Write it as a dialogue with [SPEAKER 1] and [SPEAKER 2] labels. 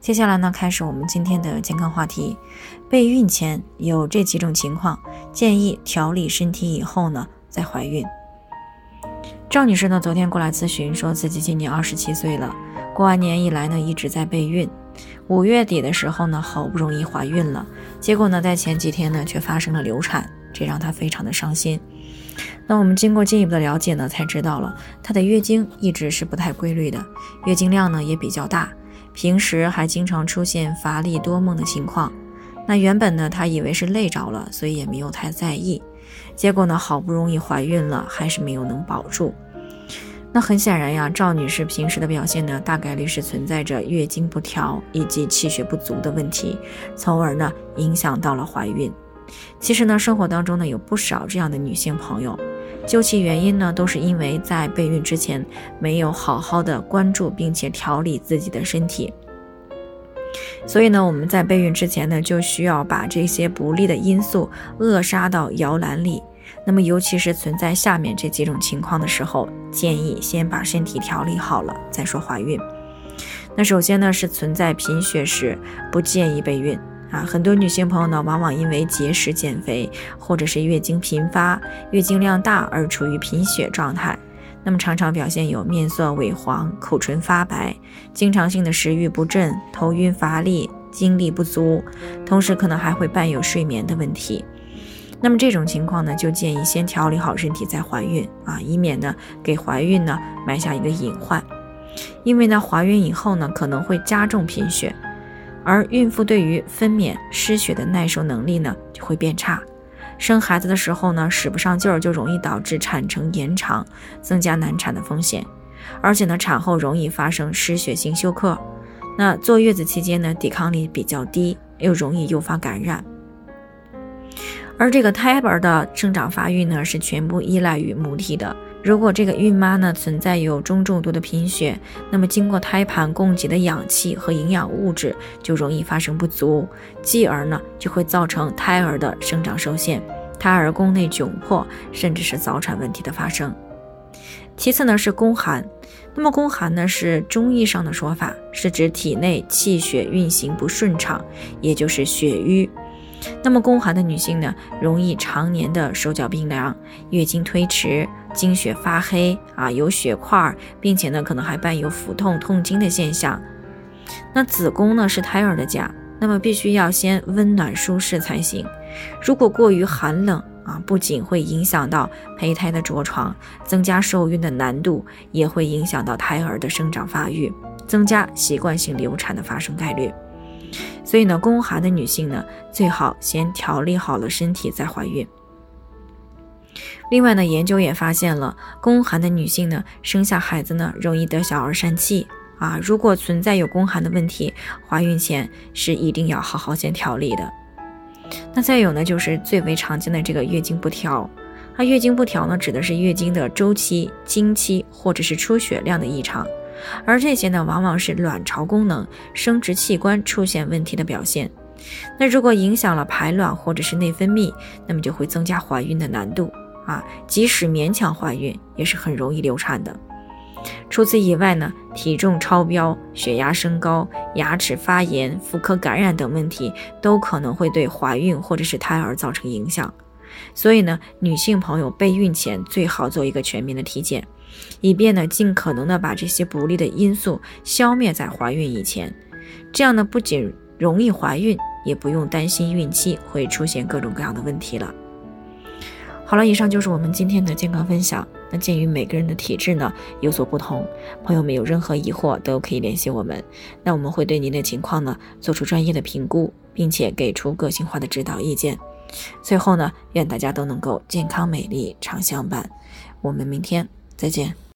[SPEAKER 1] 接下来呢，开始我们今天的健康话题。备孕前有这几种情况，建议调理身体以后呢再怀孕。赵女士呢，昨天过来咨询，说自己今年二十七岁了，过完年以来呢一直在备孕，五月底的时候呢好不容易怀孕了，结果呢在前几天呢却发生了流产，这让她非常的伤心。那我们经过进一步的了解呢，才知道了她的月经一直是不太规律的，月经量呢也比较大。平时还经常出现乏力多梦的情况，那原本呢，她以为是累着了，所以也没有太在意。结果呢，好不容易怀孕了，还是没有能保住。那很显然呀，赵女士平时的表现呢，大概率是存在着月经不调以及气血不足的问题，从而呢影响到了怀孕。其实呢，生活当中呢有不少这样的女性朋友。究其原因呢，都是因为在备孕之前没有好好的关注并且调理自己的身体，所以呢，我们在备孕之前呢，就需要把这些不利的因素扼杀到摇篮里。那么，尤其是存在下面这几种情况的时候，建议先把身体调理好了再说怀孕。那首先呢，是存在贫血时，不建议备孕。啊，很多女性朋友呢，往往因为节食减肥，或者是月经频发、月经量大而处于贫血状态。那么常常表现有面色萎黄、口唇发白、经常性的食欲不振、头晕乏力、精力不足，同时可能还会伴有睡眠的问题。那么这种情况呢，就建议先调理好身体再怀孕啊，以免呢给怀孕呢埋下一个隐患。因为呢怀孕以后呢可能会加重贫血。而孕妇对于分娩失血的耐受能力呢就会变差，生孩子的时候呢使不上劲儿，就容易导致产程延长，增加难产的风险。而且呢产后容易发生失血性休克，那坐月子期间呢抵抗力比较低，又容易诱发感染。而这个胎儿的生长发育呢是全部依赖于母体的。如果这个孕妈呢存在有中重度的贫血，那么经过胎盘供给的氧气和营养物质就容易发生不足，继而呢就会造成胎儿的生长受限，胎儿宫内窘迫，甚至是早产问题的发生。其次呢是宫寒，那么宫寒呢是中医上的说法，是指体内气血运行不顺畅，也就是血瘀。那么宫寒的女性呢，容易常年的手脚冰凉，月经推迟，经血发黑啊，有血块，并且呢，可能还伴有腹痛、痛经的现象。那子宫呢是胎儿的家，那么必须要先温暖舒适才行。如果过于寒冷啊，不仅会影响到胚胎的着床，增加受孕的难度，也会影响到胎儿的生长发育，增加习惯性流产的发生概率。所以呢，宫寒的女性呢，最好先调理好了身体再怀孕。另外呢，研究也发现了，宫寒的女性呢，生下孩子呢，容易得小儿疝气啊。如果存在有宫寒的问题，怀孕前是一定要好好先调理的。那再有呢，就是最为常见的这个月经不调。那月经不调呢，指的是月经的周期、经期或者是出血量的异常。而这些呢，往往是卵巢功能、生殖器官出现问题的表现。那如果影响了排卵或者是内分泌，那么就会增加怀孕的难度啊。即使勉强怀孕，也是很容易流产的。除此以外呢，体重超标、血压升高、牙齿发炎、妇科感染等问题，都可能会对怀孕或者是胎儿造成影响。所以呢，女性朋友备孕前最好做一个全面的体检。以便呢，尽可能的把这些不利的因素消灭在怀孕以前，这样呢，不仅容易怀孕，也不用担心孕期会出现各种各样的问题了。好了，以上就是我们今天的健康分享。那鉴于每个人的体质呢有所不同，朋友们有任何疑惑都可以联系我们，那我们会对您的情况呢做出专业的评估，并且给出个性化的指导意见。最后呢，愿大家都能够健康美丽常相伴。我们明天。再见。